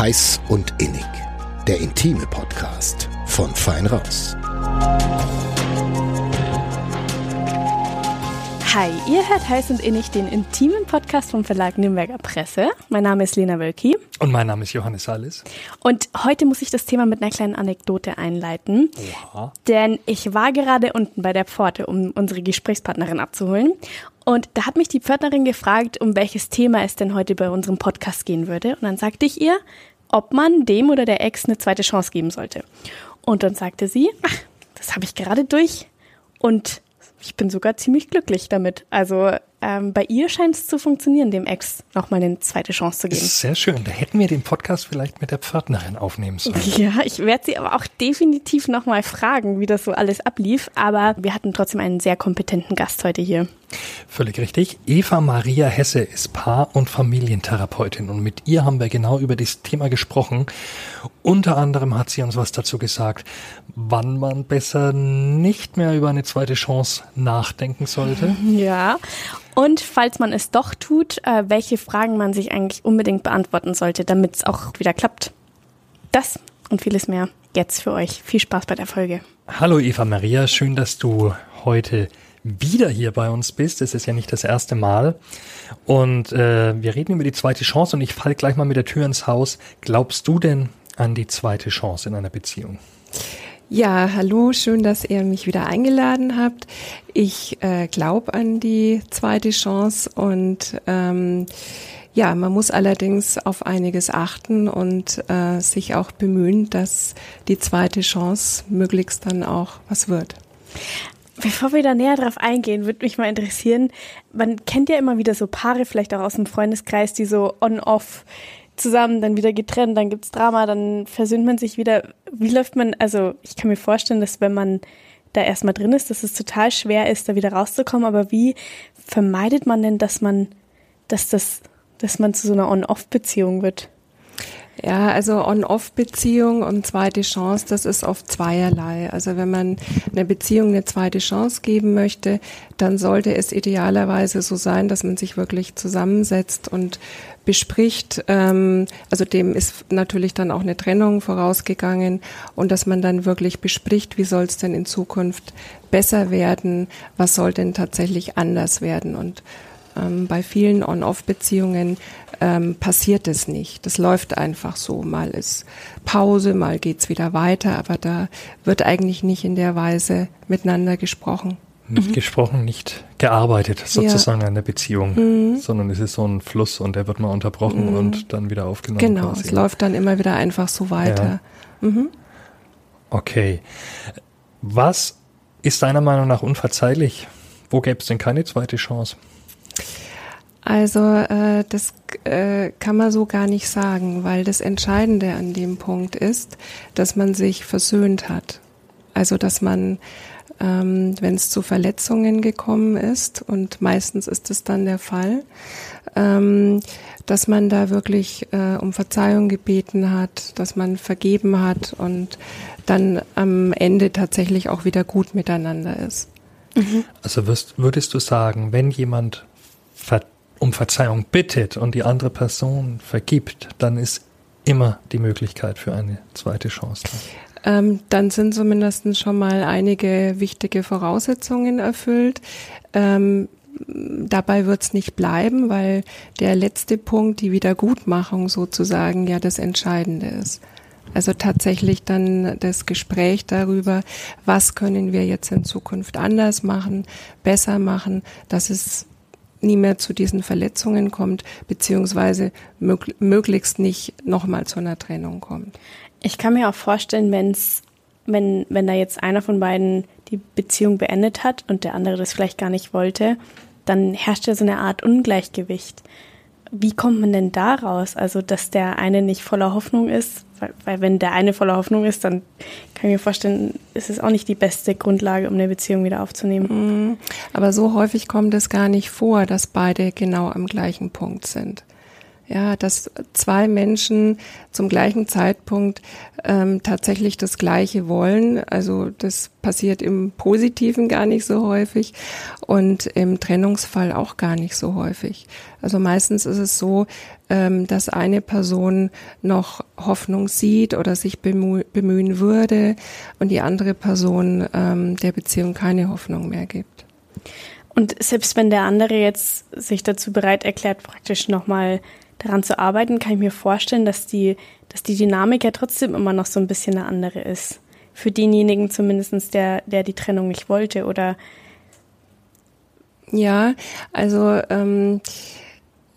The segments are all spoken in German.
Heiß und Innig. Der intime Podcast von Fein Raus. Hi, ihr hört Heiß und Innig, den intimen Podcast vom Verlag Nürnberger Presse. Mein Name ist Lena Wölki. Und mein Name ist Johannes Salles. Und heute muss ich das Thema mit einer kleinen Anekdote einleiten. Oha. Denn ich war gerade unten bei der Pforte, um unsere Gesprächspartnerin abzuholen. Und da hat mich die Pförtnerin gefragt, um welches Thema es denn heute bei unserem Podcast gehen würde. Und dann sagte ich ihr, ob man dem oder der Ex eine zweite Chance geben sollte. Und dann sagte sie, ach, das habe ich gerade durch. Und ich bin sogar ziemlich glücklich damit. Also ähm, bei ihr scheint es zu funktionieren, dem Ex nochmal eine zweite Chance zu geben. sehr schön. Da hätten wir den Podcast vielleicht mit der Pförtnerin aufnehmen sollen. Ja, ich werde sie aber auch definitiv nochmal fragen, wie das so alles ablief. Aber wir hatten trotzdem einen sehr kompetenten Gast heute hier. Völlig richtig. Eva Maria Hesse ist Paar- und Familientherapeutin und mit ihr haben wir genau über das Thema gesprochen. Unter anderem hat sie uns was dazu gesagt, wann man besser nicht mehr über eine zweite Chance nachdenken sollte. Ja. Und falls man es doch tut, äh, welche Fragen man sich eigentlich unbedingt beantworten sollte, damit es auch wieder klappt. Das und vieles mehr jetzt für euch. Viel Spaß bei der Folge. Hallo Eva Maria, schön, dass du heute wieder hier bei uns bist. Es ist ja nicht das erste Mal. Und äh, wir reden über die zweite Chance und ich falle gleich mal mit der Tür ins Haus. Glaubst du denn an die zweite Chance in einer Beziehung? Ja, hallo, schön, dass ihr mich wieder eingeladen habt. Ich äh, glaube an die zweite Chance und ähm, ja, man muss allerdings auf einiges achten und äh, sich auch bemühen, dass die zweite Chance möglichst dann auch was wird. Bevor wir da näher drauf eingehen, würde mich mal interessieren, man kennt ja immer wieder so Paare, vielleicht auch aus dem Freundeskreis, die so on-off zusammen, dann wieder getrennt, dann gibt's Drama, dann versöhnt man sich wieder. Wie läuft man, also ich kann mir vorstellen, dass wenn man da erstmal drin ist, dass es total schwer ist, da wieder rauszukommen, aber wie vermeidet man denn, dass man, dass das, dass man zu so einer On-Off-Beziehung wird? Ja, also On-Off-Beziehung und zweite Chance, das ist oft zweierlei. Also wenn man einer Beziehung eine zweite Chance geben möchte, dann sollte es idealerweise so sein, dass man sich wirklich zusammensetzt und bespricht. Ähm, also dem ist natürlich dann auch eine Trennung vorausgegangen und dass man dann wirklich bespricht, wie soll es denn in Zukunft besser werden, was soll denn tatsächlich anders werden und ähm, bei vielen On-Off-Beziehungen ähm, passiert es nicht. Das läuft einfach so. Mal ist Pause, mal geht's wieder weiter, aber da wird eigentlich nicht in der Weise miteinander gesprochen. Nicht gesprochen, nicht gearbeitet sozusagen an der Beziehung, sondern es ist so ein Fluss und der wird mal unterbrochen und dann wieder aufgenommen. Genau, quasi. es läuft dann immer wieder einfach so weiter. Okay. Was ist deiner Meinung nach unverzeihlich? Wo gäbe es denn keine zweite Chance? Also äh, das äh, kann man so gar nicht sagen, weil das Entscheidende an dem Punkt ist, dass man sich versöhnt hat. Also dass man, ähm, wenn es zu Verletzungen gekommen ist, und meistens ist es dann der Fall, ähm, dass man da wirklich äh, um Verzeihung gebeten hat, dass man vergeben hat und dann am Ende tatsächlich auch wieder gut miteinander ist. Also wirst, würdest du sagen, wenn jemand ver um Verzeihung bittet und die andere Person vergibt, dann ist immer die Möglichkeit für eine zweite Chance. Ähm, dann sind zumindest schon mal einige wichtige Voraussetzungen erfüllt. Ähm, dabei wird es nicht bleiben, weil der letzte Punkt, die Wiedergutmachung sozusagen, ja das Entscheidende ist. Also tatsächlich dann das Gespräch darüber, was können wir jetzt in Zukunft anders machen, besser machen, dass es nie mehr zu diesen Verletzungen kommt, beziehungsweise mög möglichst nicht nochmal zu einer Trennung kommt. Ich kann mir auch vorstellen, wenn's, wenn, wenn da jetzt einer von beiden die Beziehung beendet hat und der andere das vielleicht gar nicht wollte, dann herrscht ja so eine Art Ungleichgewicht. Wie kommt man denn da raus? Also, dass der eine nicht voller Hoffnung ist, weil, weil wenn der eine voller Hoffnung ist, dann kann ich mir vorstellen, ist es auch nicht die beste Grundlage, um eine Beziehung wieder aufzunehmen. Aber so häufig kommt es gar nicht vor, dass beide genau am gleichen Punkt sind. Ja, dass zwei Menschen zum gleichen Zeitpunkt ähm, tatsächlich das Gleiche wollen. Also das passiert im Positiven gar nicht so häufig und im Trennungsfall auch gar nicht so häufig. Also meistens ist es so, ähm, dass eine Person noch Hoffnung sieht oder sich bemüh bemühen würde und die andere Person ähm, der Beziehung keine Hoffnung mehr gibt. Und selbst wenn der andere jetzt sich dazu bereit erklärt, praktisch nochmal daran zu arbeiten, kann ich mir vorstellen, dass die, dass die Dynamik ja trotzdem immer noch so ein bisschen eine andere ist. Für denjenigen zumindestens, der, der die Trennung nicht wollte oder ja, also ähm,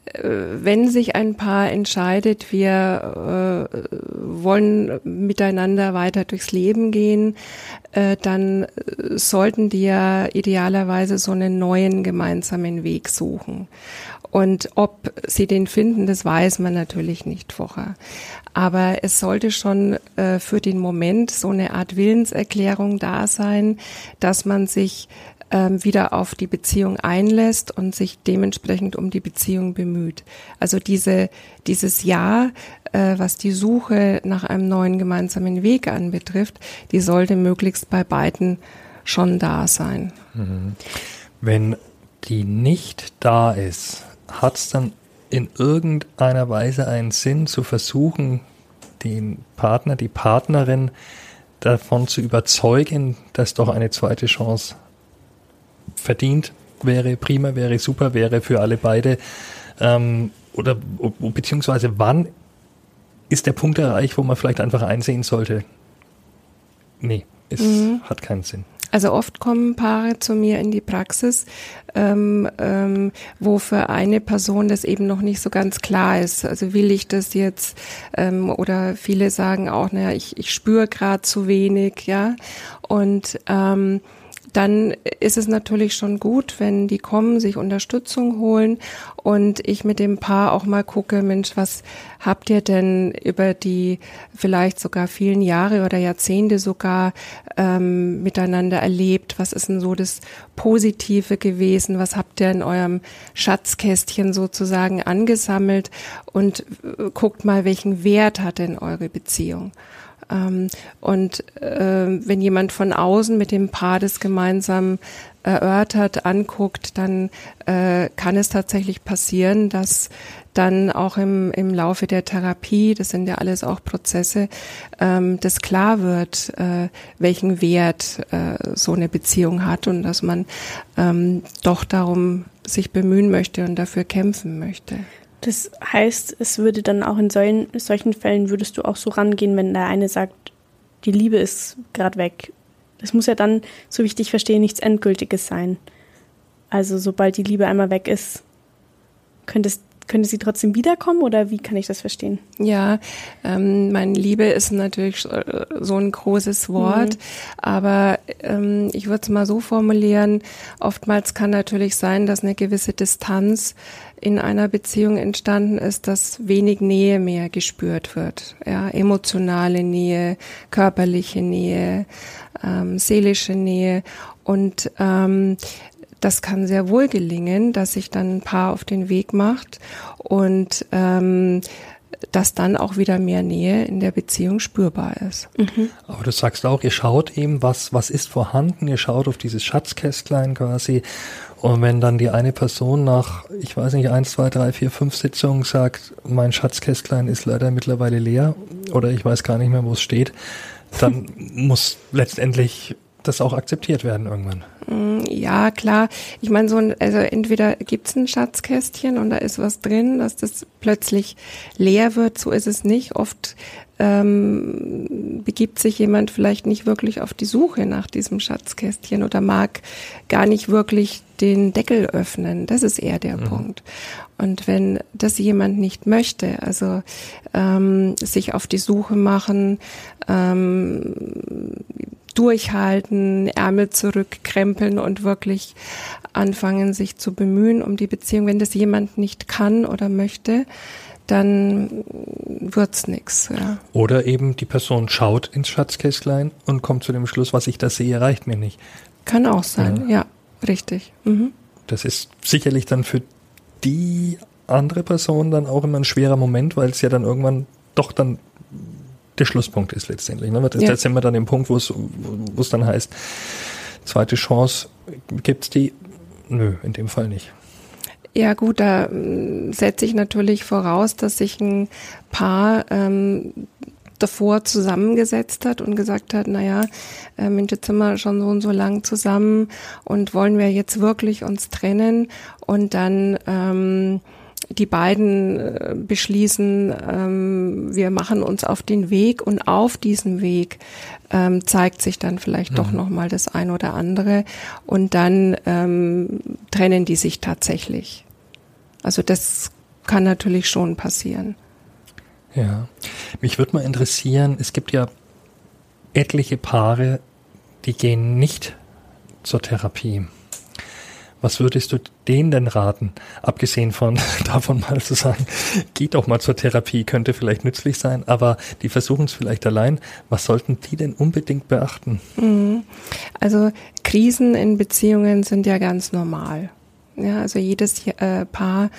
äh, wenn sich ein Paar entscheidet, wir äh, wollen miteinander weiter durchs Leben gehen, äh, dann sollten die ja idealerweise so einen neuen gemeinsamen Weg suchen. Und ob sie den finden, das weiß man natürlich nicht vorher. Aber es sollte schon äh, für den Moment so eine Art Willenserklärung da sein, dass man sich ähm, wieder auf die Beziehung einlässt und sich dementsprechend um die Beziehung bemüht. Also diese, dieses Ja, äh, was die Suche nach einem neuen gemeinsamen Weg anbetrifft, die sollte möglichst bei beiden schon da sein. Mhm. Wenn die nicht da ist, hat es dann in irgendeiner Weise einen Sinn zu versuchen, den Partner, die Partnerin davon zu überzeugen, dass doch eine zweite Chance verdient wäre, prima wäre, super wäre für alle beide? Ähm, oder beziehungsweise wann ist der Punkt erreicht, wo man vielleicht einfach einsehen sollte, nee, es mhm. hat keinen Sinn. Also oft kommen Paare zu mir in die Praxis, ähm, ähm, wo für eine Person das eben noch nicht so ganz klar ist. Also will ich das jetzt ähm, oder viele sagen auch, naja, ich, ich spüre gerade zu wenig, ja. Und ähm, dann ist es natürlich schon gut, wenn die kommen, sich Unterstützung holen und ich mit dem Paar auch mal gucke, Mensch, was habt ihr denn über die vielleicht sogar vielen Jahre oder Jahrzehnte sogar ähm, miteinander erlebt? Was ist denn so das Positive gewesen? Was habt ihr in eurem Schatzkästchen sozusagen angesammelt? Und äh, guckt mal, welchen Wert hat denn eure Beziehung? Ähm, und äh, wenn jemand von außen mit dem Paar das gemeinsam erörtert, anguckt, dann äh, kann es tatsächlich passieren, dass dann auch im, im Laufe der Therapie, das sind ja alles auch Prozesse, ähm, das klar wird, äh, welchen Wert äh, so eine Beziehung hat und dass man ähm, doch darum sich bemühen möchte und dafür kämpfen möchte. Das heißt, es würde dann auch in solchen, solchen Fällen würdest du auch so rangehen, wenn der eine sagt, die Liebe ist gerade weg. Das muss ja dann, so wie ich dich verstehe, nichts Endgültiges sein. Also sobald die Liebe einmal weg ist, könnte es könnte sie trotzdem wiederkommen oder wie kann ich das verstehen? Ja, ähm, meine Liebe ist natürlich äh, so ein großes Wort, mhm. aber ähm, ich würde es mal so formulieren, oftmals kann natürlich sein, dass eine gewisse Distanz in einer Beziehung entstanden ist, dass wenig Nähe mehr gespürt wird. Ja, emotionale Nähe, körperliche Nähe, ähm, seelische Nähe und ähm, das kann sehr wohl gelingen, dass sich dann ein Paar auf den Weg macht und ähm, dass dann auch wieder mehr Nähe in der Beziehung spürbar ist. Mhm. Aber du sagst auch, ihr schaut eben, was, was ist vorhanden, ihr schaut auf dieses Schatzkästlein quasi. Und wenn dann die eine Person nach, ich weiß nicht, eins, zwei, drei, vier, fünf Sitzungen sagt, mein Schatzkästlein ist leider mittlerweile leer oder ich weiß gar nicht mehr, wo es steht, dann muss letztendlich das auch akzeptiert werden irgendwann. Mm, ja, klar. Ich meine, so ein, also entweder gibt's ein Schatzkästchen und da ist was drin, dass das plötzlich leer wird, so ist es nicht. Oft ähm, begibt sich jemand vielleicht nicht wirklich auf die Suche nach diesem Schatzkästchen oder mag gar nicht wirklich den Deckel öffnen. Das ist eher der mhm. Punkt. Und wenn das jemand nicht möchte, also ähm, sich auf die Suche machen, ähm, durchhalten, Ärmel zurückkrempeln und wirklich anfangen, sich zu bemühen um die Beziehung. Wenn das jemand nicht kann oder möchte, dann wird's nix. Ja. Oder eben die Person schaut ins Schatzkästlein und kommt zu dem Schluss, was ich da sehe, reicht mir nicht. Kann auch sein, ja, ja richtig. Mhm. Das ist sicherlich dann für die andere Person dann auch immer ein schwerer Moment, weil es ja dann irgendwann doch dann der Schlusspunkt ist letztendlich. Ne? Ja. Jetzt sind wir dann im Punkt, wo es dann heißt, zweite Chance, gibt's die? Nö, in dem Fall nicht. Ja gut, da ähm, setze ich natürlich voraus, dass sich ein Paar ähm, davor zusammengesetzt hat und gesagt hat, naja, ähm, jetzt sind wir schon so und so lang zusammen und wollen wir jetzt wirklich uns trennen und dann ähm, die beiden äh, beschließen, ähm, wir machen uns auf den Weg und auf diesem Weg ähm, zeigt sich dann vielleicht mhm. doch nochmal das ein oder andere und dann ähm, trennen die sich tatsächlich. Also das kann natürlich schon passieren. Ja, mich würde mal interessieren, es gibt ja etliche Paare, die gehen nicht zur Therapie. Was würdest du denen denn raten? Abgesehen von davon mal zu sagen, geht doch mal zur Therapie, könnte vielleicht nützlich sein, aber die versuchen es vielleicht allein. Was sollten die denn unbedingt beachten? Mhm. Also Krisen in Beziehungen sind ja ganz normal. Ja, also jedes äh, Paar,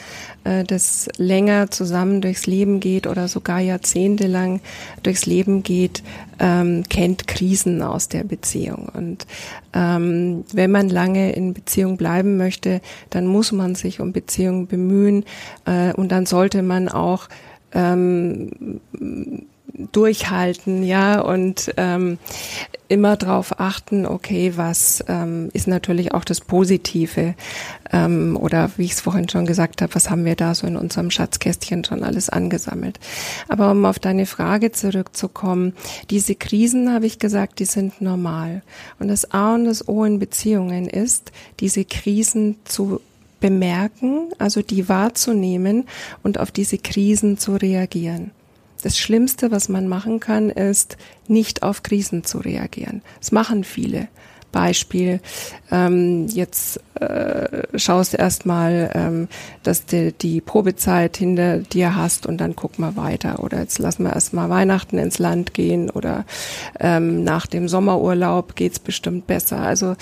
äh, das länger zusammen durchs Leben geht oder sogar jahrzehntelang durchs Leben geht, ähm, kennt Krisen aus der Beziehung. Und ähm, wenn man lange in Beziehung bleiben möchte, dann muss man sich um Beziehungen bemühen äh, und dann sollte man auch ähm, durchhalten, ja, und ähm, immer darauf achten, okay, was ähm, ist natürlich auch das Positive ähm, oder wie ich es vorhin schon gesagt habe, was haben wir da so in unserem Schatzkästchen schon alles angesammelt. Aber um auf deine Frage zurückzukommen, diese Krisen, habe ich gesagt, die sind normal. Und das A und das O in Beziehungen ist, diese Krisen zu bemerken, also die wahrzunehmen und auf diese Krisen zu reagieren. Das Schlimmste, was man machen kann, ist, nicht auf Krisen zu reagieren. Das machen viele. Beispiel, ähm, jetzt äh, schaust du erstmal, ähm, dass du die Probezeit hinter dir hast und dann guck mal weiter. Oder jetzt lassen wir erstmal Weihnachten ins Land gehen oder ähm, nach dem Sommerurlaub geht's bestimmt besser. Also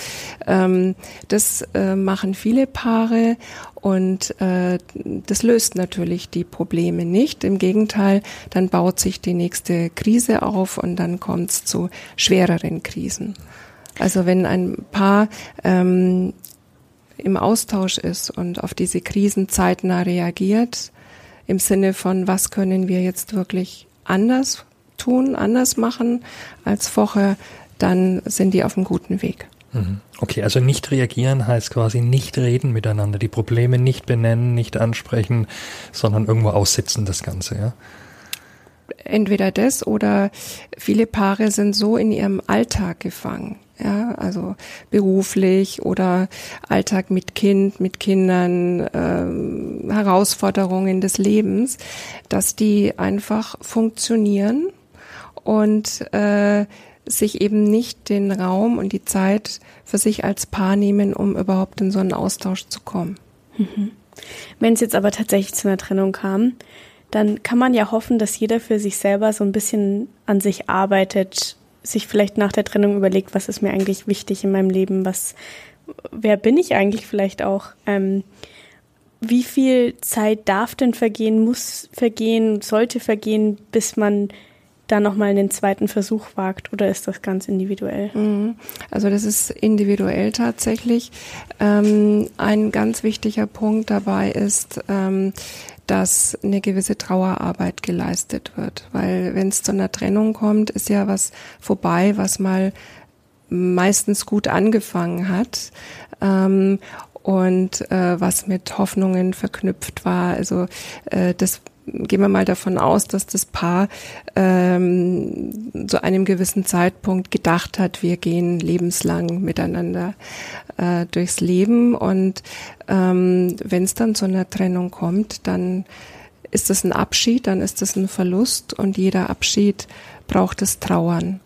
ähm, das äh, machen viele Paare und äh, das löst natürlich die Probleme nicht. Im Gegenteil, dann baut sich die nächste Krise auf und dann kommt es zu schwereren Krisen. Also wenn ein Paar ähm, im Austausch ist und auf diese Krisen zeitnah reagiert, im Sinne von, was können wir jetzt wirklich anders tun, anders machen als vorher, dann sind die auf einem guten Weg. Mhm. Okay, also nicht reagieren heißt quasi nicht reden miteinander, die Probleme nicht benennen, nicht ansprechen, sondern irgendwo aussitzen das Ganze, ja? Entweder das oder viele Paare sind so in ihrem Alltag gefangen, ja, also beruflich oder Alltag mit Kind, mit Kindern, ähm, Herausforderungen des Lebens, dass die einfach funktionieren und äh, sich eben nicht den Raum und die Zeit für sich als Paar nehmen, um überhaupt in so einen Austausch zu kommen. Mhm. Wenn es jetzt aber tatsächlich zu einer Trennung kam, dann kann man ja hoffen, dass jeder für sich selber so ein bisschen an sich arbeitet, sich vielleicht nach der Trennung überlegt, was ist mir eigentlich wichtig in meinem Leben, was, wer bin ich eigentlich vielleicht auch, ähm, wie viel Zeit darf denn vergehen, muss vergehen, sollte vergehen, bis man da nochmal einen zweiten Versuch wagt oder ist das ganz individuell? Mhm. Also das ist individuell tatsächlich. Ähm, ein ganz wichtiger Punkt dabei ist, ähm, dass eine gewisse Trauerarbeit geleistet wird. Weil wenn es zu einer Trennung kommt, ist ja was vorbei, was mal meistens gut angefangen hat. Ähm, und äh, was mit Hoffnungen verknüpft war. Also äh, das gehen wir mal davon aus, dass das Paar ähm, zu einem gewissen Zeitpunkt gedacht hat, wir gehen lebenslang miteinander äh, durchs Leben und ähm, wenn es dann zu einer Trennung kommt, dann ist das ein Abschied, dann ist das ein Verlust und jeder Abschied braucht es Trauern.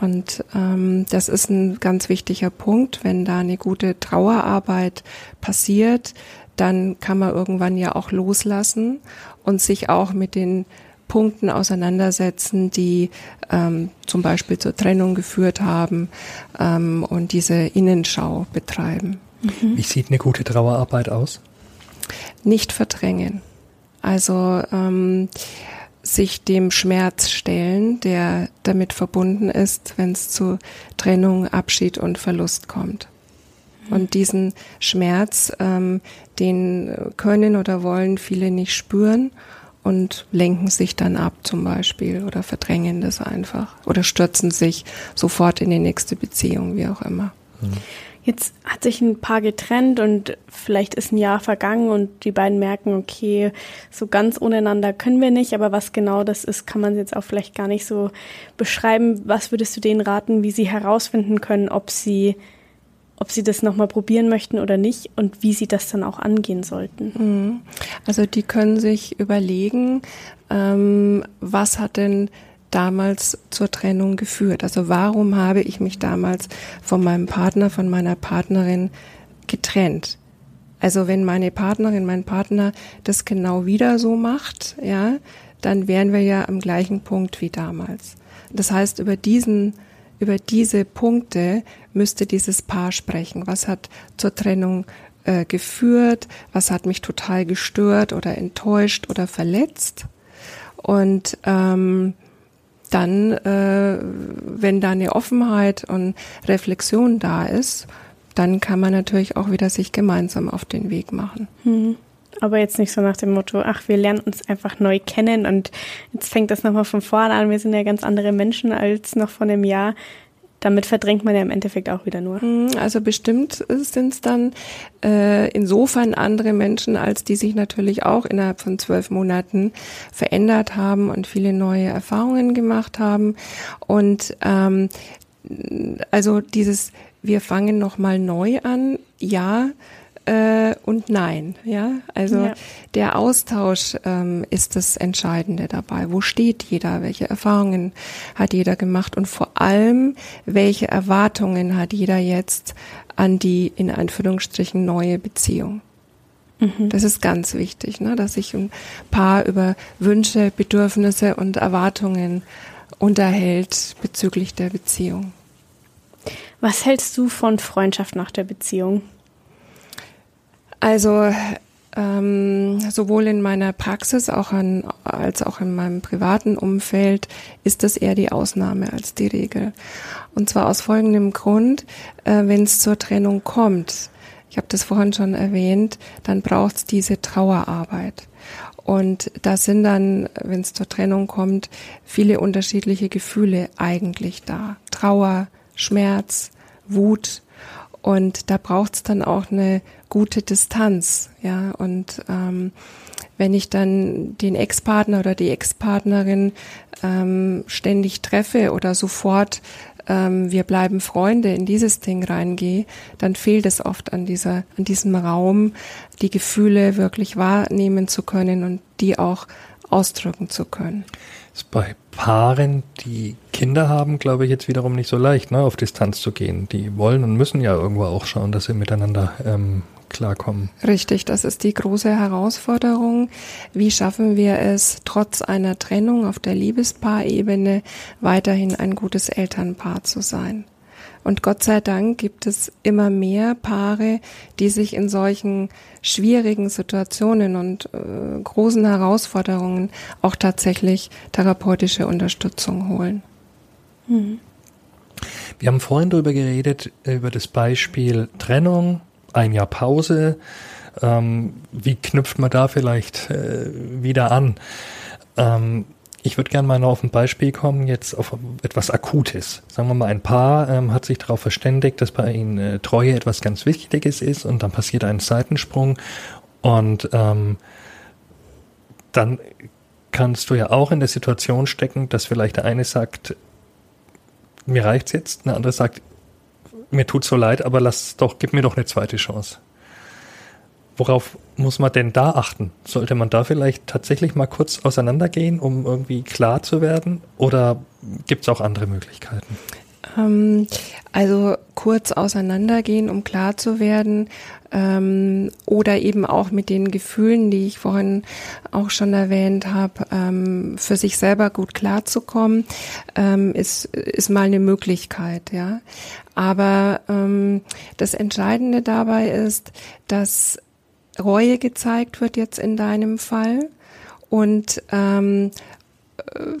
Und ähm, das ist ein ganz wichtiger Punkt. Wenn da eine gute Trauerarbeit passiert, dann kann man irgendwann ja auch loslassen und sich auch mit den Punkten auseinandersetzen, die ähm, zum Beispiel zur Trennung geführt haben ähm, und diese Innenschau betreiben. Mhm. Wie sieht eine gute Trauerarbeit aus? Nicht verdrängen. Also ähm, sich dem Schmerz stellen, der damit verbunden ist, wenn es zu Trennung, Abschied und Verlust kommt. Mhm. Und diesen Schmerz, ähm, den können oder wollen viele nicht spüren und lenken sich dann ab zum Beispiel oder verdrängen das einfach oder stürzen sich sofort in die nächste Beziehung, wie auch immer. Mhm. Jetzt hat sich ein Paar getrennt und vielleicht ist ein Jahr vergangen und die beiden merken, okay, so ganz ohneinander können wir nicht, aber was genau das ist, kann man jetzt auch vielleicht gar nicht so beschreiben. Was würdest du denen raten, wie sie herausfinden können, ob sie ob sie das nochmal probieren möchten oder nicht und wie sie das dann auch angehen sollten. Mhm. Also die können sich überlegen, ähm, was hat denn damals zur Trennung geführt? Also warum habe ich mich damals von meinem Partner, von meiner Partnerin getrennt? Also wenn meine Partnerin, mein Partner das genau wieder so macht, ja, dann wären wir ja am gleichen Punkt wie damals. Das heißt, über diesen über diese Punkte müsste dieses Paar sprechen. Was hat zur Trennung äh, geführt? Was hat mich total gestört oder enttäuscht oder verletzt? Und ähm, dann, äh, wenn da eine Offenheit und Reflexion da ist, dann kann man natürlich auch wieder sich gemeinsam auf den Weg machen. Hm. Aber jetzt nicht so nach dem Motto, ach, wir lernen uns einfach neu kennen und jetzt fängt das nochmal von vorne an. Wir sind ja ganz andere Menschen als noch vor einem Jahr. Damit verdrängt man ja im Endeffekt auch wieder nur. Hm, also bestimmt sind es dann äh, insofern andere Menschen, als die sich natürlich auch innerhalb von zwölf Monaten verändert haben und viele neue Erfahrungen gemacht haben. Und ähm, also dieses, wir fangen nochmal neu an, ja, äh, und nein. Ja, also ja. der Austausch ähm, ist das Entscheidende dabei. Wo steht jeder? Welche Erfahrungen hat jeder gemacht? Und vor allem, welche Erwartungen hat jeder jetzt an die in Anführungsstrichen neue Beziehung? Mhm. Das ist ganz wichtig, ne? dass sich ein Paar über Wünsche, Bedürfnisse und Erwartungen unterhält bezüglich der Beziehung. Was hältst du von Freundschaft nach der Beziehung? Also ähm, sowohl in meiner Praxis auch an, als auch in meinem privaten Umfeld ist das eher die Ausnahme als die Regel. Und zwar aus folgendem Grund, äh, wenn es zur Trennung kommt, ich habe das vorhin schon erwähnt, dann braucht es diese Trauerarbeit. Und da sind dann, wenn es zur Trennung kommt, viele unterschiedliche Gefühle eigentlich da. Trauer, Schmerz, Wut. Und da braucht es dann auch eine gute Distanz, ja. Und ähm, wenn ich dann den Ex-Partner oder die Ex-Partnerin ähm, ständig treffe oder sofort ähm, wir bleiben Freunde in dieses Ding reingehe, dann fehlt es oft an dieser, an diesem Raum, die Gefühle wirklich wahrnehmen zu können und die auch ausdrücken zu können. Ist bei Paaren, die Kinder haben, glaube ich, jetzt wiederum nicht so leicht, ne, auf Distanz zu gehen. Die wollen und müssen ja irgendwo auch schauen, dass sie miteinander ähm, klarkommen. Richtig, das ist die große Herausforderung. Wie schaffen wir es, trotz einer Trennung auf der Liebespaarebene weiterhin ein gutes Elternpaar zu sein? Und Gott sei Dank gibt es immer mehr Paare, die sich in solchen schwierigen Situationen und äh, großen Herausforderungen auch tatsächlich therapeutische Unterstützung holen. Mhm. Wir haben vorhin darüber geredet, über das Beispiel Trennung, ein Jahr Pause. Ähm, wie knüpft man da vielleicht äh, wieder an? Ähm, ich würde gerne mal noch auf ein Beispiel kommen, jetzt auf etwas Akutes. Sagen wir mal, ein Paar ähm, hat sich darauf verständigt, dass bei ihnen äh, Treue etwas ganz Wichtiges ist und dann passiert ein Seitensprung und ähm, dann kannst du ja auch in der Situation stecken, dass vielleicht der eine sagt, mir reicht's jetzt, der andere sagt, mir tut so leid, aber lass doch, gib mir doch eine zweite Chance. Worauf muss man denn da achten? Sollte man da vielleicht tatsächlich mal kurz auseinandergehen, um irgendwie klar zu werden? Oder gibt es auch andere Möglichkeiten? Ähm, also kurz auseinandergehen, um klar zu werden, ähm, oder eben auch mit den Gefühlen, die ich vorhin auch schon erwähnt habe, ähm, für sich selber gut klarzukommen, ähm, ist, ist mal eine Möglichkeit, ja. Aber ähm, das Entscheidende dabei ist, dass Reue gezeigt wird jetzt in deinem Fall und ähm,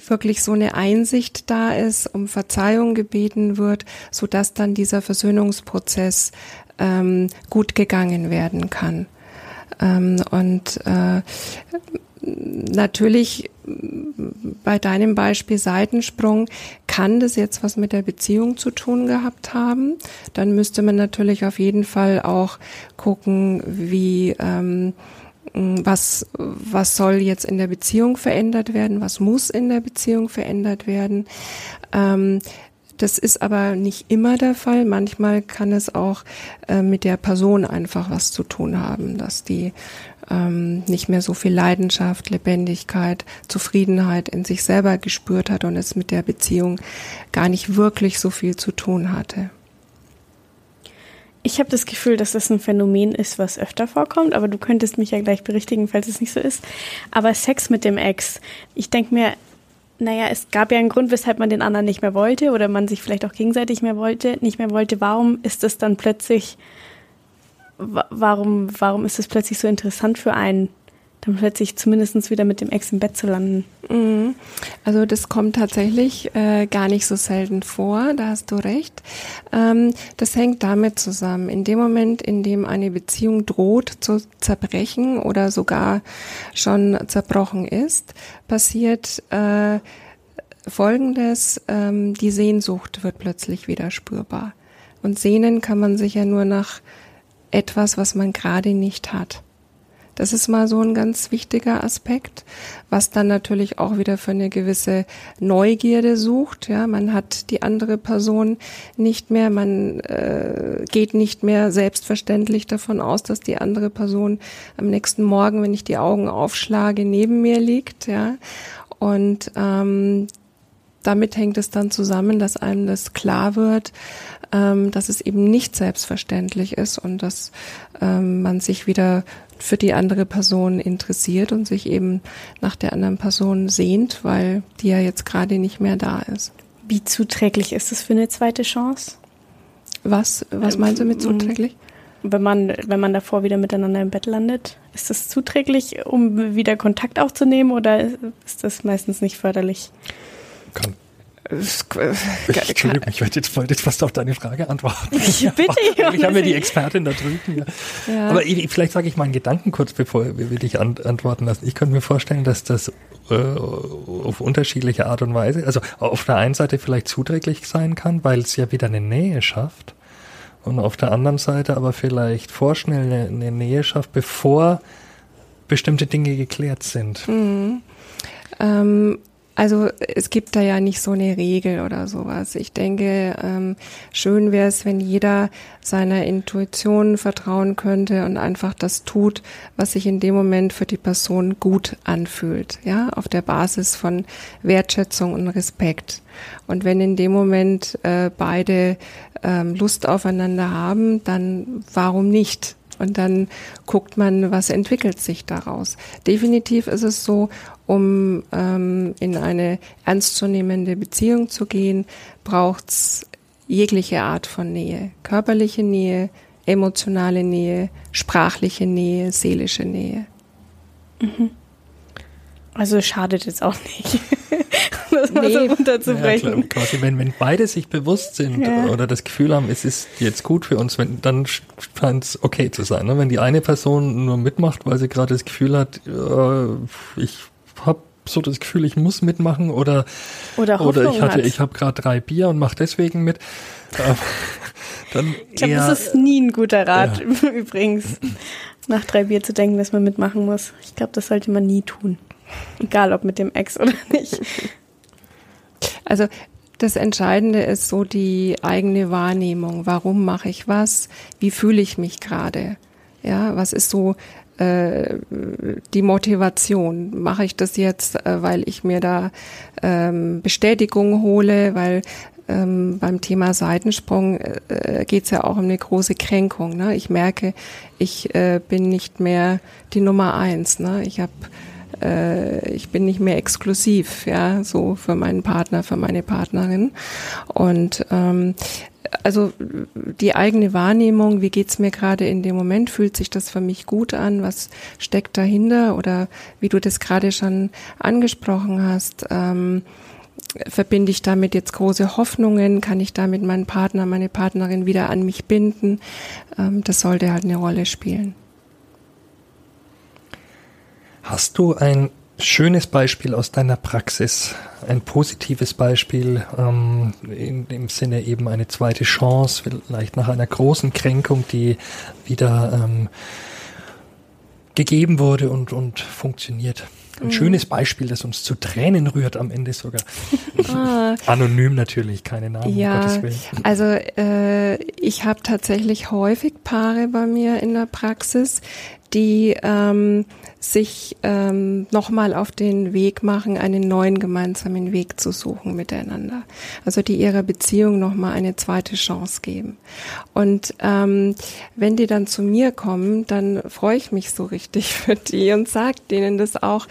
wirklich so eine Einsicht da ist, um Verzeihung gebeten wird, so dass dann dieser Versöhnungsprozess ähm, gut gegangen werden kann. Ähm, und äh, natürlich bei deinem Beispiel Seitensprung kann das jetzt was mit der Beziehung zu tun gehabt haben. Dann müsste man natürlich auf jeden Fall auch gucken, wie ähm, was, was soll jetzt in der Beziehung verändert werden, was muss in der Beziehung verändert werden. Ähm, das ist aber nicht immer der Fall. Manchmal kann es auch äh, mit der Person einfach was zu tun haben, dass die ähm, nicht mehr so viel Leidenschaft, Lebendigkeit, Zufriedenheit in sich selber gespürt hat und es mit der Beziehung gar nicht wirklich so viel zu tun hatte. Ich habe das Gefühl, dass das ein Phänomen ist, was öfter vorkommt, aber du könntest mich ja gleich berichtigen, falls es nicht so ist. Aber Sex mit dem Ex, ich denke mir, naja, es gab ja einen Grund, weshalb man den anderen nicht mehr wollte oder man sich vielleicht auch gegenseitig mehr wollte, nicht mehr wollte. Warum ist es dann plötzlich, warum, warum ist es plötzlich so interessant für einen? Dann plötzlich zumindest wieder mit dem Ex im Bett zu landen. Mhm. Also das kommt tatsächlich äh, gar nicht so selten vor, da hast du recht. Ähm, das hängt damit zusammen. In dem Moment, in dem eine Beziehung droht zu zerbrechen oder sogar schon zerbrochen ist, passiert äh, Folgendes, ähm, die Sehnsucht wird plötzlich wieder spürbar. Und sehnen kann man sich ja nur nach etwas, was man gerade nicht hat. Das ist mal so ein ganz wichtiger Aspekt, was dann natürlich auch wieder für eine gewisse Neugierde sucht. Ja, man hat die andere Person nicht mehr, man äh, geht nicht mehr selbstverständlich davon aus, dass die andere Person am nächsten Morgen, wenn ich die Augen aufschlage, neben mir liegt. Ja, und ähm, damit hängt es dann zusammen, dass einem das klar wird, ähm, dass es eben nicht selbstverständlich ist und dass ähm, man sich wieder für die andere Person interessiert und sich eben nach der anderen Person sehnt, weil die ja jetzt gerade nicht mehr da ist. Wie zuträglich ist es für eine zweite Chance? Was, was meinst du mit ähm, zuträglich? Wenn man, wenn man davor wieder miteinander im Bett landet, ist das zuträglich, um wieder Kontakt aufzunehmen oder ist das meistens nicht förderlich? Kann, Entschuldigung, ich wollte jetzt, wollte jetzt fast auf deine Frage antworten. Ich bitte, Ich habe ja die Expertin da drüben. Ja. Ja. Aber ich, vielleicht sage ich mal einen Gedanken kurz, bevor wir dich an, antworten lassen. Ich könnte mir vorstellen, dass das äh, auf unterschiedliche Art und Weise, also auf der einen Seite vielleicht zuträglich sein kann, weil es ja wieder eine Nähe schafft. Und auf der anderen Seite aber vielleicht vorschnell eine, eine Nähe schafft, bevor bestimmte Dinge geklärt sind. Mhm. Ähm, also es gibt da ja nicht so eine Regel oder sowas. Ich denke, ähm, schön wäre es, wenn jeder seiner Intuition vertrauen könnte und einfach das tut, was sich in dem Moment für die Person gut anfühlt, ja, auf der Basis von Wertschätzung und Respekt. Und wenn in dem Moment äh, beide ähm, Lust aufeinander haben, dann warum nicht? Und dann guckt man, was entwickelt sich daraus. Definitiv ist es so, um ähm, in eine ernstzunehmende Beziehung zu gehen, braucht's jegliche Art von Nähe. Körperliche Nähe, emotionale Nähe, sprachliche Nähe, seelische Nähe. Mhm. Also schadet jetzt auch nicht. das mal nee. so runterzubrechen. Ja, quasi, wenn, wenn beide sich bewusst sind ja. oder das Gefühl haben, es ist jetzt gut für uns, wenn, dann scheint es okay zu sein. Ne? Wenn die eine Person nur mitmacht, weil sie gerade das Gefühl hat, äh, ich habe so das Gefühl, ich muss mitmachen oder oder, oder ich hatte, hat. ich habe gerade drei Bier und mache deswegen mit. Äh, dann ich glaube, das ist nie ein guter Rat ja. übrigens, nach drei Bier zu denken, dass man mitmachen muss. Ich glaube, das sollte man nie tun. Egal ob mit dem Ex oder nicht. Also das Entscheidende ist so die eigene Wahrnehmung. Warum mache ich was? Wie fühle ich mich gerade? Ja, was ist so äh, die Motivation? Mache ich das jetzt, äh, weil ich mir da ähm, Bestätigung hole, weil ähm, beim Thema Seitensprung äh, geht es ja auch um eine große Kränkung. Ne? Ich merke, ich äh, bin nicht mehr die Nummer eins. Ne? Ich habe äh, ich bin nicht mehr exklusiv, ja, so für meinen Partner, für meine Partnerin. Und ähm, also die eigene Wahrnehmung, wie geht's mir gerade in dem Moment, fühlt sich das für mich gut an, was steckt dahinter? Oder wie du das gerade schon angesprochen hast, ähm, verbinde ich damit jetzt große Hoffnungen, kann ich damit meinen Partner, meine Partnerin wieder an mich binden, ähm, das sollte halt eine Rolle spielen. Hast du ein schönes Beispiel aus deiner Praxis, ein positives Beispiel ähm, in dem Sinne eben eine zweite Chance, vielleicht nach einer großen Kränkung, die wieder ähm, gegeben wurde und, und funktioniert. Ein mhm. schönes Beispiel, das uns zu Tränen rührt am Ende sogar. Ah. Anonym natürlich, keine Namen. Ja, um also äh, ich habe tatsächlich häufig Paare bei mir in der Praxis, die ähm, sich ähm, nochmal auf den Weg machen, einen neuen gemeinsamen Weg zu suchen miteinander. Also die ihrer Beziehung nochmal eine zweite Chance geben. Und ähm, wenn die dann zu mir kommen, dann freue ich mich so richtig für die und sage denen das auch,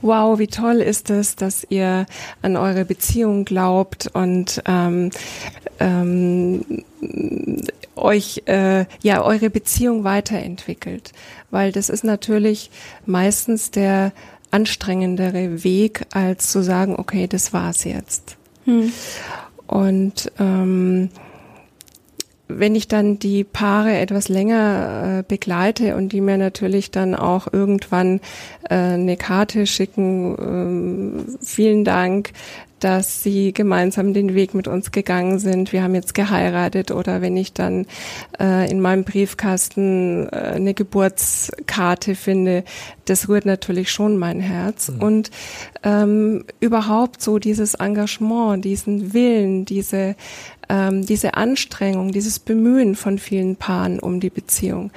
wow, wie toll ist es, dass ihr an eure Beziehung glaubt und ähm, ähm, euch äh, ja eure Beziehung weiterentwickelt, weil das ist natürlich meistens der anstrengendere Weg, als zu sagen, okay, das war's jetzt. Hm. Und ähm, wenn ich dann die Paare etwas länger äh, begleite und die mir natürlich dann auch irgendwann äh, eine Karte schicken, äh, vielen Dank, dass sie gemeinsam den Weg mit uns gegangen sind. Wir haben jetzt geheiratet oder wenn ich dann äh, in meinem Briefkasten äh, eine Geburtskarte finde, das rührt natürlich schon mein Herz. Mhm. Und ähm, überhaupt so dieses Engagement, diesen Willen, diese ähm, diese Anstrengung, dieses Bemühen von vielen Paaren um die Beziehung,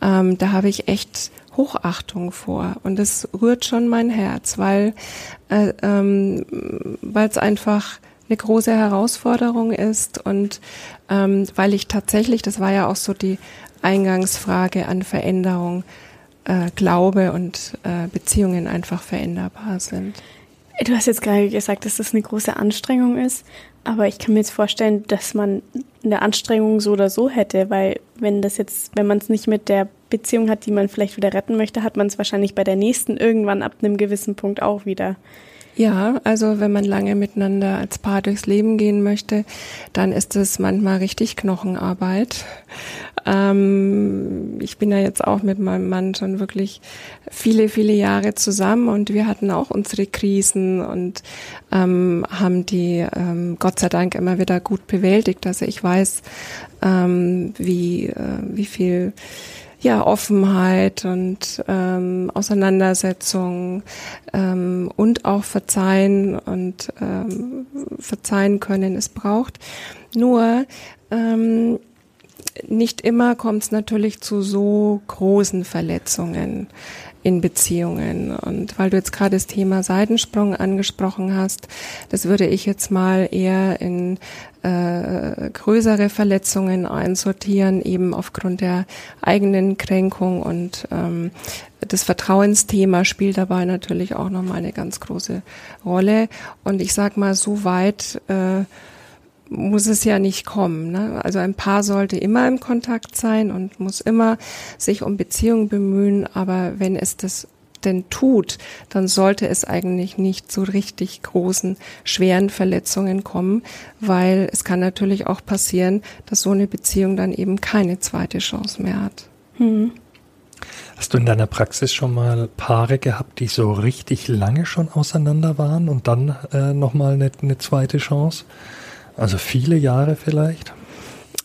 ähm, da habe ich echt Hochachtung vor und das rührt schon mein Herz, weil äh, ähm, es einfach eine große Herausforderung ist und ähm, weil ich tatsächlich, das war ja auch so die Eingangsfrage an Veränderung, äh, glaube und äh, Beziehungen einfach veränderbar sind. Du hast jetzt gerade gesagt, dass das eine große Anstrengung ist, aber ich kann mir jetzt vorstellen, dass man eine Anstrengung so oder so hätte, weil wenn das jetzt, wenn man es nicht mit der Beziehung hat, die man vielleicht wieder retten möchte, hat man es wahrscheinlich bei der nächsten irgendwann ab einem gewissen Punkt auch wieder. Ja, also wenn man lange miteinander als Paar durchs Leben gehen möchte, dann ist es manchmal richtig Knochenarbeit. Ähm, ich bin ja jetzt auch mit meinem Mann schon wirklich viele, viele Jahre zusammen und wir hatten auch unsere Krisen und ähm, haben die ähm, Gott sei Dank immer wieder gut bewältigt. Also ich weiß, ähm, wie, äh, wie viel ja, Offenheit und ähm, Auseinandersetzung ähm, und auch Verzeihen und ähm, Verzeihen können es braucht. Nur ähm, nicht immer kommt es natürlich zu so großen Verletzungen in Beziehungen. Und weil du jetzt gerade das Thema Seitensprung angesprochen hast, das würde ich jetzt mal eher in äh, größere Verletzungen einsortieren, eben aufgrund der eigenen Kränkung und ähm, das Vertrauensthema spielt dabei natürlich auch nochmal eine ganz große Rolle. Und ich sag mal, so weit äh, muss es ja nicht kommen. Ne? Also ein Paar sollte immer im Kontakt sein und muss immer sich um Beziehungen bemühen, aber wenn es das denn tut, dann sollte es eigentlich nicht zu richtig großen, schweren Verletzungen kommen, weil es kann natürlich auch passieren, dass so eine Beziehung dann eben keine zweite Chance mehr hat. Hm. Hast du in deiner Praxis schon mal Paare gehabt, die so richtig lange schon auseinander waren und dann äh, nochmal eine, eine zweite Chance? Also viele Jahre vielleicht?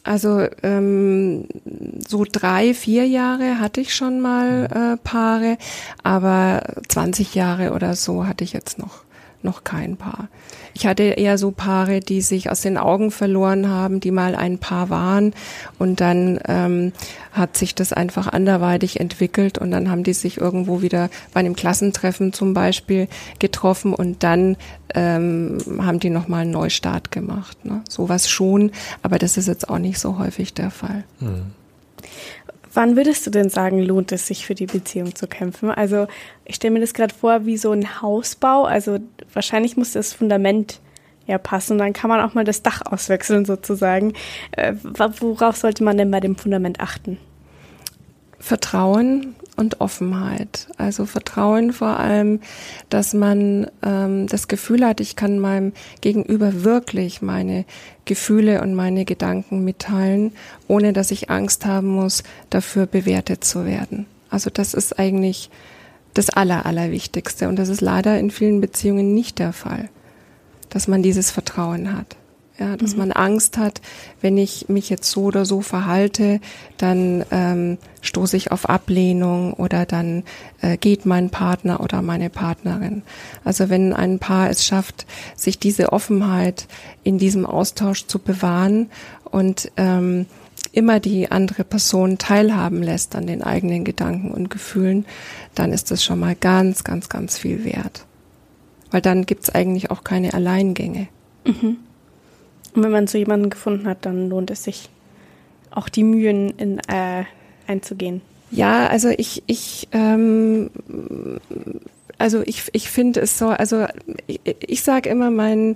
Also ähm, so drei, vier Jahre hatte ich schon mal mhm. äh, Paare, aber 20 Jahre oder so hatte ich jetzt noch noch kein Paar. Ich hatte eher so Paare, die sich aus den Augen verloren haben, die mal ein Paar waren und dann ähm, hat sich das einfach anderweitig entwickelt und dann haben die sich irgendwo wieder bei einem Klassentreffen zum Beispiel getroffen und dann ähm, haben die nochmal einen Neustart gemacht. Ne? Sowas schon, aber das ist jetzt auch nicht so häufig der Fall. Mhm. Wann würdest du denn sagen, lohnt es sich für die Beziehung zu kämpfen? Also ich stelle mir das gerade vor wie so ein Hausbau. Also wahrscheinlich muss das Fundament ja passen. Und dann kann man auch mal das Dach auswechseln sozusagen. Äh, worauf sollte man denn bei dem Fundament achten? Vertrauen und Offenheit. Also Vertrauen vor allem, dass man ähm, das Gefühl hat, ich kann meinem Gegenüber wirklich meine Gefühle und meine Gedanken mitteilen, ohne dass ich Angst haben muss, dafür bewertet zu werden. Also das ist eigentlich das Aller, Allerwichtigste. Und das ist leider in vielen Beziehungen nicht der Fall, dass man dieses Vertrauen hat. Ja, dass mhm. man Angst hat, wenn ich mich jetzt so oder so verhalte, dann ähm, stoße ich auf Ablehnung oder dann äh, geht mein Partner oder meine Partnerin. Also wenn ein Paar es schafft, sich diese Offenheit in diesem Austausch zu bewahren und ähm, immer die andere Person teilhaben lässt an den eigenen Gedanken und Gefühlen, dann ist das schon mal ganz, ganz, ganz viel wert. Weil dann gibt's eigentlich auch keine Alleingänge. Mhm. Und wenn man so jemanden gefunden hat, dann lohnt es sich auch die Mühen in, äh, einzugehen. Ja, also ich, ich, ähm, also ich, ich finde es so, also ich, ich sage immer meinen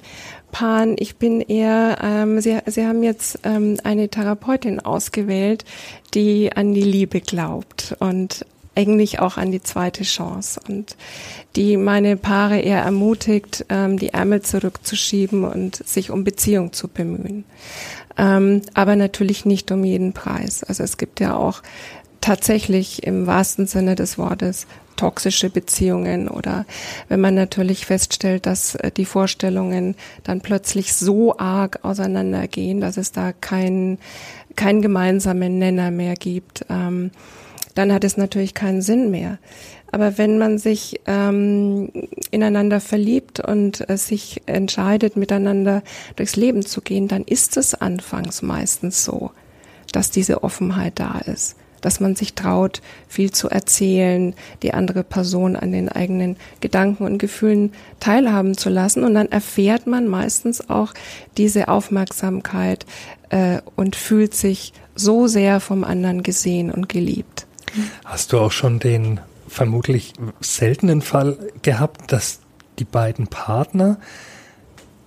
Paaren, ich bin eher, ähm, sie, sie haben jetzt ähm, eine Therapeutin ausgewählt, die an die Liebe glaubt und eigentlich auch an die zweite Chance und die meine Paare eher ermutigt, ähm, die Ärmel zurückzuschieben und sich um Beziehung zu bemühen. Ähm, aber natürlich nicht um jeden Preis. Also es gibt ja auch tatsächlich im wahrsten Sinne des Wortes toxische Beziehungen oder wenn man natürlich feststellt, dass äh, die Vorstellungen dann plötzlich so arg auseinandergehen, dass es da keinen keinen gemeinsamen Nenner mehr gibt. Ähm, dann hat es natürlich keinen Sinn mehr. Aber wenn man sich ähm, ineinander verliebt und äh, sich entscheidet, miteinander durchs Leben zu gehen, dann ist es anfangs meistens so, dass diese Offenheit da ist, dass man sich traut, viel zu erzählen, die andere Person an den eigenen Gedanken und Gefühlen teilhaben zu lassen. Und dann erfährt man meistens auch diese Aufmerksamkeit äh, und fühlt sich so sehr vom anderen gesehen und geliebt. Hast du auch schon den vermutlich seltenen Fall gehabt, dass die beiden Partner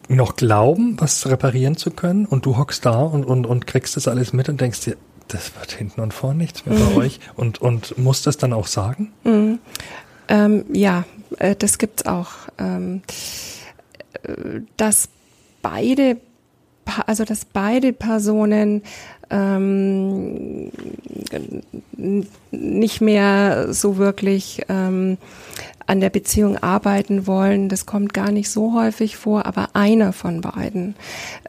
noch glauben, was reparieren zu können und du hockst da und, und, und kriegst das alles mit und denkst dir, das wird hinten und vorne nichts mehr mhm. bei euch und, und musst das dann auch sagen? Mhm. Ähm, ja, äh, das gibt's auch. Ähm, äh, dass beide, also dass beide Personen ähm, nicht mehr so wirklich ähm, an der Beziehung arbeiten wollen. Das kommt gar nicht so häufig vor, aber einer von beiden,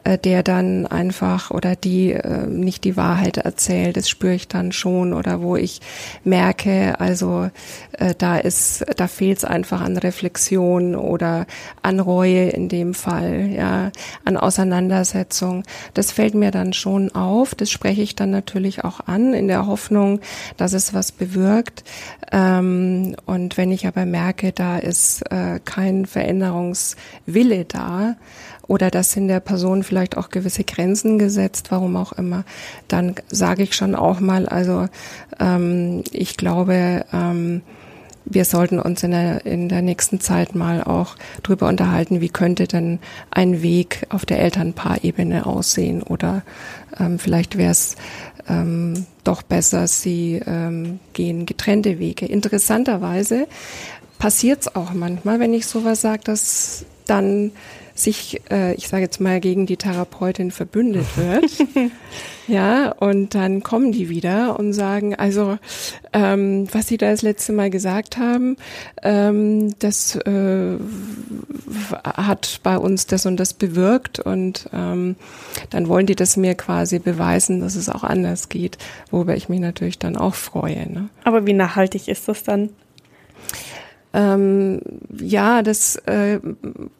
äh, der dann einfach oder die äh, nicht die Wahrheit erzählt, das spüre ich dann schon oder wo ich merke, also äh, da ist, da fehlt es einfach an Reflexion oder an Reue in dem Fall, ja, an Auseinandersetzung. Das fällt mir dann schon auf. Das spreche ich dann natürlich auch an in der Hoffnung, dass es was bewirkt. Ähm, und wenn ich aber merke, da ist äh, kein Veränderungswille da oder dass in der Person vielleicht auch gewisse Grenzen gesetzt, warum auch immer, dann sage ich schon auch mal, also ähm, ich glaube, ähm, wir sollten uns in der, in der nächsten Zeit mal auch drüber unterhalten, wie könnte denn ein Weg auf der Elternpaarebene aussehen oder ähm, vielleicht wäre es ähm, doch besser, sie ähm, gehen getrennte Wege. Interessanterweise passiert es auch manchmal, wenn ich sowas sage, dass dann sich, äh, ich sage jetzt mal, gegen die Therapeutin verbündet wird. ja, und dann kommen die wieder und sagen, also ähm, was sie da das letzte Mal gesagt haben, ähm, das äh, hat bei uns das und das bewirkt und ähm, dann wollen die das mir quasi beweisen, dass es auch anders geht, worüber ich mich natürlich dann auch freue. Ne? Aber wie nachhaltig ist das dann? Ähm, ja, das äh,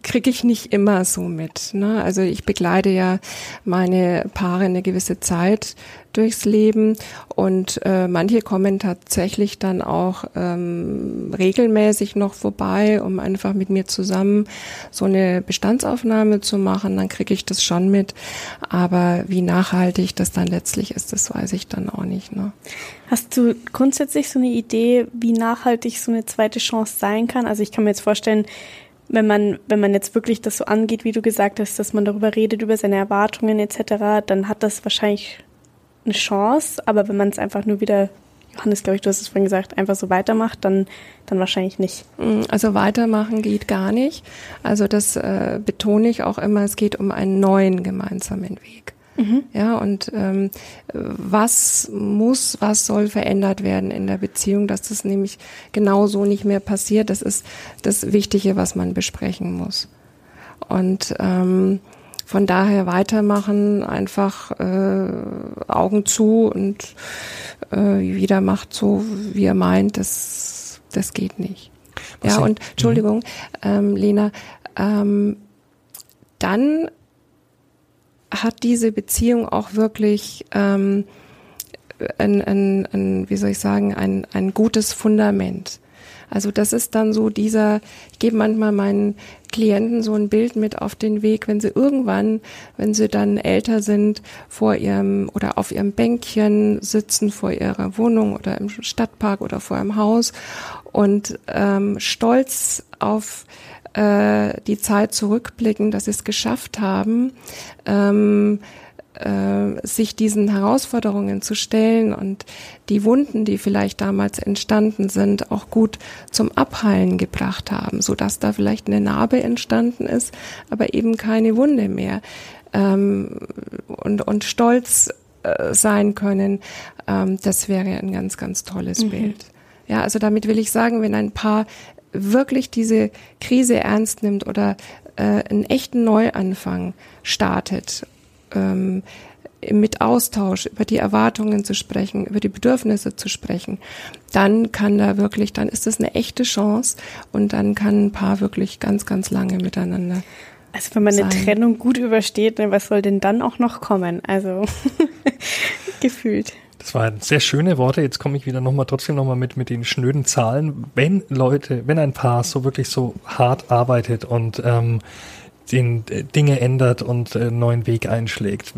kriege ich nicht immer so mit. Ne? Also ich begleite ja meine Paare eine gewisse Zeit durchs Leben und äh, manche kommen tatsächlich dann auch ähm, regelmäßig noch vorbei, um einfach mit mir zusammen so eine Bestandsaufnahme zu machen. Dann kriege ich das schon mit, aber wie nachhaltig das dann letztlich ist, das weiß ich dann auch nicht. Ne? Hast du grundsätzlich so eine Idee, wie nachhaltig so eine zweite Chance sein kann? Also ich kann mir jetzt vorstellen, wenn man, wenn man jetzt wirklich das so angeht, wie du gesagt hast, dass man darüber redet, über seine Erwartungen etc., dann hat das wahrscheinlich eine Chance, aber wenn man es einfach nur wieder, Johannes, glaube ich, du hast es vorhin gesagt, einfach so weitermacht, dann, dann wahrscheinlich nicht. Mm, also weitermachen geht gar nicht. Also das äh, betone ich auch immer, es geht um einen neuen gemeinsamen Weg. Mhm. Ja, und ähm, was muss, was soll verändert werden in der Beziehung, dass das nämlich genau so nicht mehr passiert, das ist das Wichtige, was man besprechen muss. Und ähm, von daher weitermachen, einfach äh, Augen zu und äh, jeder macht so, wie er meint, das, das geht nicht. Was ja, und Entschuldigung, ähm, Lena, ähm, dann hat diese Beziehung auch wirklich ähm, ein, ein, ein, wie soll ich sagen, ein, ein gutes Fundament. Also das ist dann so dieser, ich gebe manchmal meinen Klienten so ein Bild mit auf den Weg, wenn sie irgendwann, wenn sie dann älter sind, vor ihrem oder auf ihrem Bänkchen sitzen, vor ihrer Wohnung oder im Stadtpark oder vor ihrem Haus und ähm, stolz auf äh, die Zeit zurückblicken, dass sie es geschafft haben, ähm, äh, sich diesen Herausforderungen zu stellen und die Wunden, die vielleicht damals entstanden sind, auch gut zum Abheilen gebracht haben, so dass da vielleicht eine Narbe entstanden ist, aber eben keine Wunde mehr ähm, und, und stolz äh, sein können. Ähm, das wäre ein ganz, ganz tolles mhm. Bild. Ja, also damit will ich sagen, wenn ein Paar wirklich diese Krise ernst nimmt oder äh, einen echten Neuanfang startet, ähm, mit Austausch über die Erwartungen zu sprechen, über die Bedürfnisse zu sprechen, dann kann da wirklich, dann ist das eine echte Chance und dann kann ein Paar wirklich ganz, ganz lange miteinander. Also wenn man sein. eine Trennung gut übersteht, ne, was soll denn dann auch noch kommen? Also gefühlt. Das waren sehr schöne Worte. Jetzt komme ich wieder nochmal trotzdem nochmal mit, mit den schnöden Zahlen. Wenn Leute, wenn ein Paar so wirklich so hart arbeitet und ähm, den äh, Dinge ändert und äh, neuen Weg einschlägt,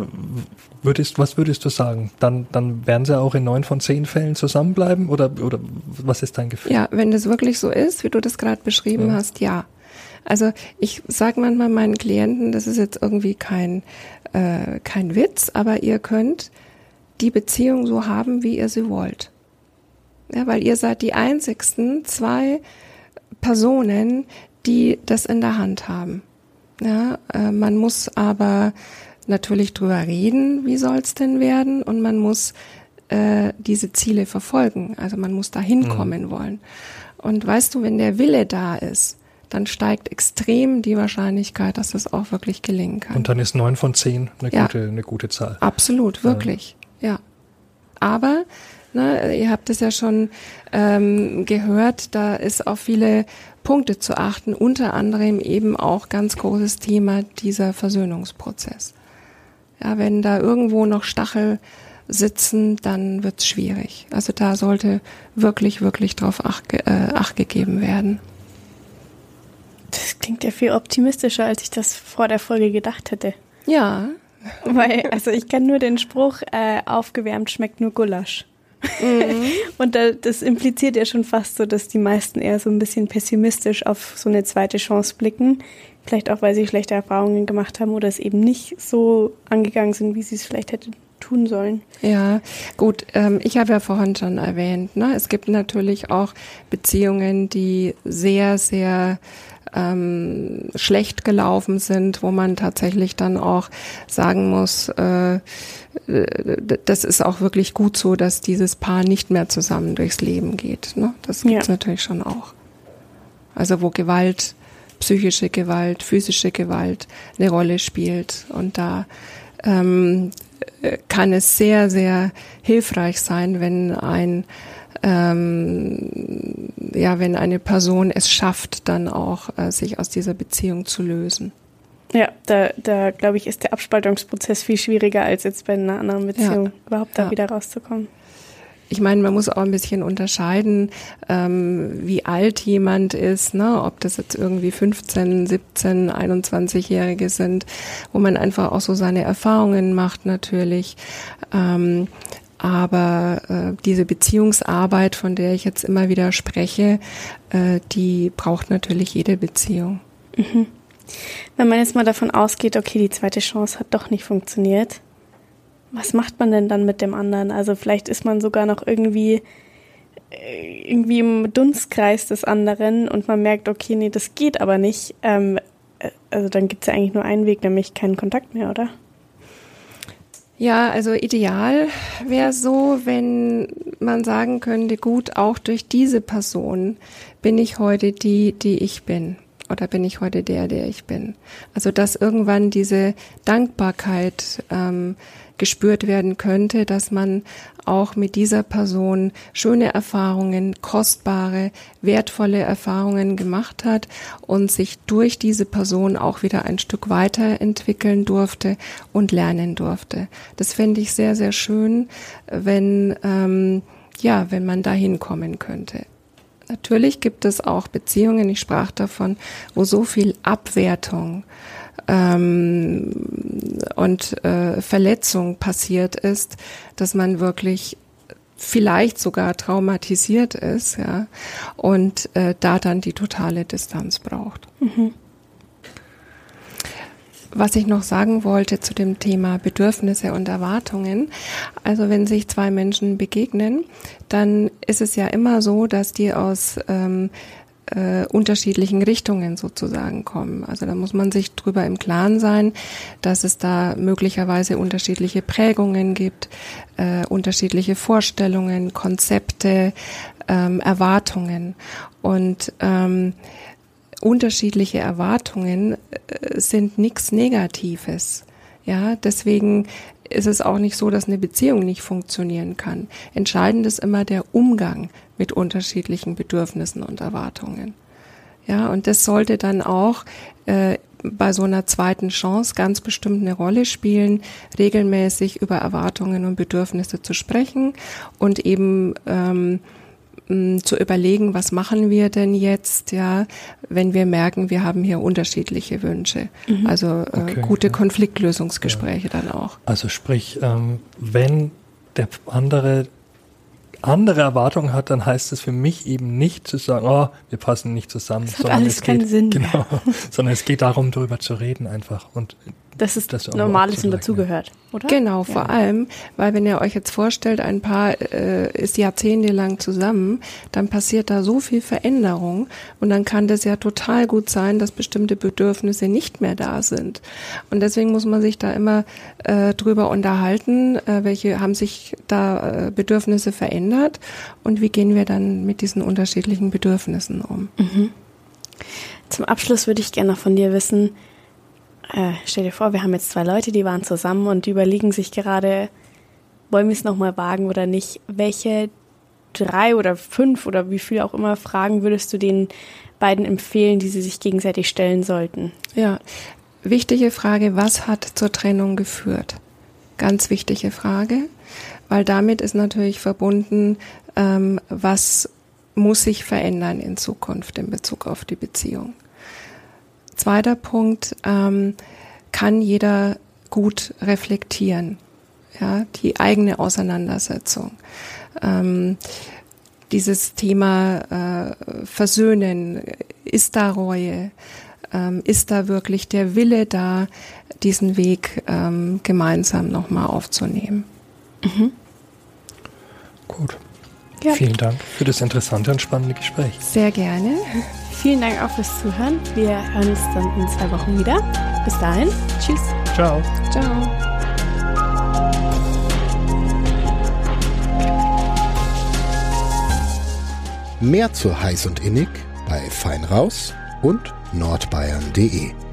würdest, was würdest du sagen? Dann, dann werden sie auch in neun von zehn Fällen zusammenbleiben oder, oder was ist dein Gefühl? Ja, wenn das wirklich so ist, wie du das gerade beschrieben ja. hast, ja. Also ich sage manchmal meinen Klienten, das ist jetzt irgendwie kein, äh, kein Witz, aber ihr könnt die Beziehung so haben, wie ihr sie wollt. Ja, weil ihr seid die einzigsten zwei Personen, die das in der Hand haben. Ja, äh, man muss aber natürlich drüber reden, wie soll's denn werden, und man muss äh, diese Ziele verfolgen. Also man muss da hinkommen mhm. wollen. Und weißt du, wenn der Wille da ist, dann steigt extrem die Wahrscheinlichkeit, dass das auch wirklich gelingen kann. Und dann ist neun von zehn eine, ja, gute, eine gute Zahl. Absolut, wirklich. Ja. Aber, ne, ihr habt es ja schon ähm, gehört, da ist auf viele Punkte zu achten, unter anderem eben auch ganz großes Thema dieser Versöhnungsprozess. Ja, wenn da irgendwo noch Stachel sitzen, dann wird's schwierig. Also da sollte wirklich, wirklich drauf acht, äh, acht gegeben werden. Das klingt ja viel optimistischer, als ich das vor der Folge gedacht hätte. Ja, weil, also ich kann nur den Spruch, äh, aufgewärmt schmeckt nur Gulasch. Mhm. Und da, das impliziert ja schon fast so, dass die meisten eher so ein bisschen pessimistisch auf so eine zweite Chance blicken. Vielleicht auch, weil sie schlechte Erfahrungen gemacht haben oder es eben nicht so angegangen sind, wie sie es vielleicht hätten tun sollen. Ja, gut. Ähm, ich habe ja vorhin schon erwähnt, ne? es gibt natürlich auch Beziehungen, die sehr, sehr ähm, schlecht gelaufen sind, wo man tatsächlich dann auch sagen muss, äh, das ist auch wirklich gut so, dass dieses Paar nicht mehr zusammen durchs Leben geht. Ne? Das gibt es ja. natürlich schon auch. Also wo Gewalt, psychische Gewalt, physische Gewalt eine Rolle spielt. Und da ähm, kann es sehr, sehr hilfreich sein, wenn ein ähm, ja, wenn eine Person es schafft, dann auch äh, sich aus dieser Beziehung zu lösen. Ja, da, da glaube ich, ist der Abspaltungsprozess viel schwieriger als jetzt bei einer anderen Beziehung, ja. überhaupt da ja. wieder rauszukommen. Ich meine, man muss auch ein bisschen unterscheiden, ähm, wie alt jemand ist, ne? ob das jetzt irgendwie 15, 17, 21-Jährige sind, wo man einfach auch so seine Erfahrungen macht natürlich. Ähm, aber äh, diese Beziehungsarbeit, von der ich jetzt immer wieder spreche, äh, die braucht natürlich jede Beziehung. Mhm. Wenn man jetzt mal davon ausgeht, okay, die zweite Chance hat doch nicht funktioniert, was macht man denn dann mit dem anderen? Also vielleicht ist man sogar noch irgendwie äh, irgendwie im Dunstkreis des anderen und man merkt, okay, nee, das geht aber nicht. Ähm, äh, also dann gibt es ja eigentlich nur einen Weg, nämlich keinen Kontakt mehr, oder? Ja, also ideal wäre so, wenn man sagen könnte, gut, auch durch diese Person bin ich heute die, die ich bin. Oder bin ich heute der, der ich bin. Also dass irgendwann diese Dankbarkeit ähm, gespürt werden könnte, dass man auch mit dieser Person schöne Erfahrungen, kostbare, wertvolle Erfahrungen gemacht hat und sich durch diese Person auch wieder ein Stück weiterentwickeln durfte und lernen durfte. Das fände ich sehr, sehr schön, wenn, ähm, ja, wenn man da hinkommen könnte. Natürlich gibt es auch Beziehungen, ich sprach davon, wo so viel Abwertung ähm, und äh, Verletzung passiert ist, dass man wirklich vielleicht sogar traumatisiert ist, ja, und äh, da dann die totale Distanz braucht. Mhm. Was ich noch sagen wollte zu dem Thema Bedürfnisse und Erwartungen. Also wenn sich zwei Menschen begegnen, dann ist es ja immer so, dass die aus ähm, äh, unterschiedlichen Richtungen sozusagen kommen. Also da muss man sich drüber im Klaren sein, dass es da möglicherweise unterschiedliche Prägungen gibt, äh, unterschiedliche Vorstellungen, Konzepte, ähm, Erwartungen und ähm, unterschiedliche Erwartungen äh, sind nichts Negatives. Ja, deswegen ist es auch nicht so, dass eine Beziehung nicht funktionieren kann. Entscheidend ist immer der Umgang mit unterschiedlichen Bedürfnissen und Erwartungen. Ja, und das sollte dann auch äh, bei so einer zweiten Chance ganz bestimmt eine Rolle spielen, regelmäßig über Erwartungen und Bedürfnisse zu sprechen und eben ähm, zu überlegen, was machen wir denn jetzt, ja, wenn wir merken, wir haben hier unterschiedliche Wünsche. Mhm. Also äh, okay, gute ja. Konfliktlösungsgespräche ja. dann auch. Also sprich, ähm, wenn der andere andere Erwartungen hat, dann heißt es für mich eben nicht zu sagen, oh, wir passen nicht zusammen, das sondern es geht, Sinn. Genau, sondern es geht darum, darüber zu reden einfach und dass es das Normales und dazugehört, oder? Genau, vor ja. allem, weil wenn ihr euch jetzt vorstellt, ein Paar äh, ist jahrzehntelang zusammen, dann passiert da so viel Veränderung und dann kann das ja total gut sein, dass bestimmte Bedürfnisse nicht mehr da sind. Und deswegen muss man sich da immer äh, drüber unterhalten, äh, welche haben sich da äh, Bedürfnisse verändert und wie gehen wir dann mit diesen unterschiedlichen Bedürfnissen um. Mhm. Zum Abschluss würde ich gerne noch von dir wissen, äh, stell dir vor, wir haben jetzt zwei Leute, die waren zusammen und die überlegen sich gerade, wollen wir es nochmal wagen oder nicht? Welche drei oder fünf oder wie viel auch immer Fragen würdest du den beiden empfehlen, die sie sich gegenseitig stellen sollten? Ja, wichtige Frage, was hat zur Trennung geführt? Ganz wichtige Frage, weil damit ist natürlich verbunden, ähm, was muss sich verändern in Zukunft in Bezug auf die Beziehung. Zweiter Punkt, ähm, kann jeder gut reflektieren, ja, die eigene Auseinandersetzung. Ähm, dieses Thema äh, Versöhnen, ist da Reue, ähm, ist da wirklich der Wille da, diesen Weg ähm, gemeinsam nochmal aufzunehmen. Mhm. Gut. Ja. Vielen Dank für das interessante und spannende Gespräch. Sehr gerne. Vielen Dank auch fürs Zuhören. Wir hören uns dann in zwei Wochen wieder. Bis dahin. Tschüss. Ciao. Ciao. Mehr zu Heiß und Innig bei Feinraus und nordbayern.de.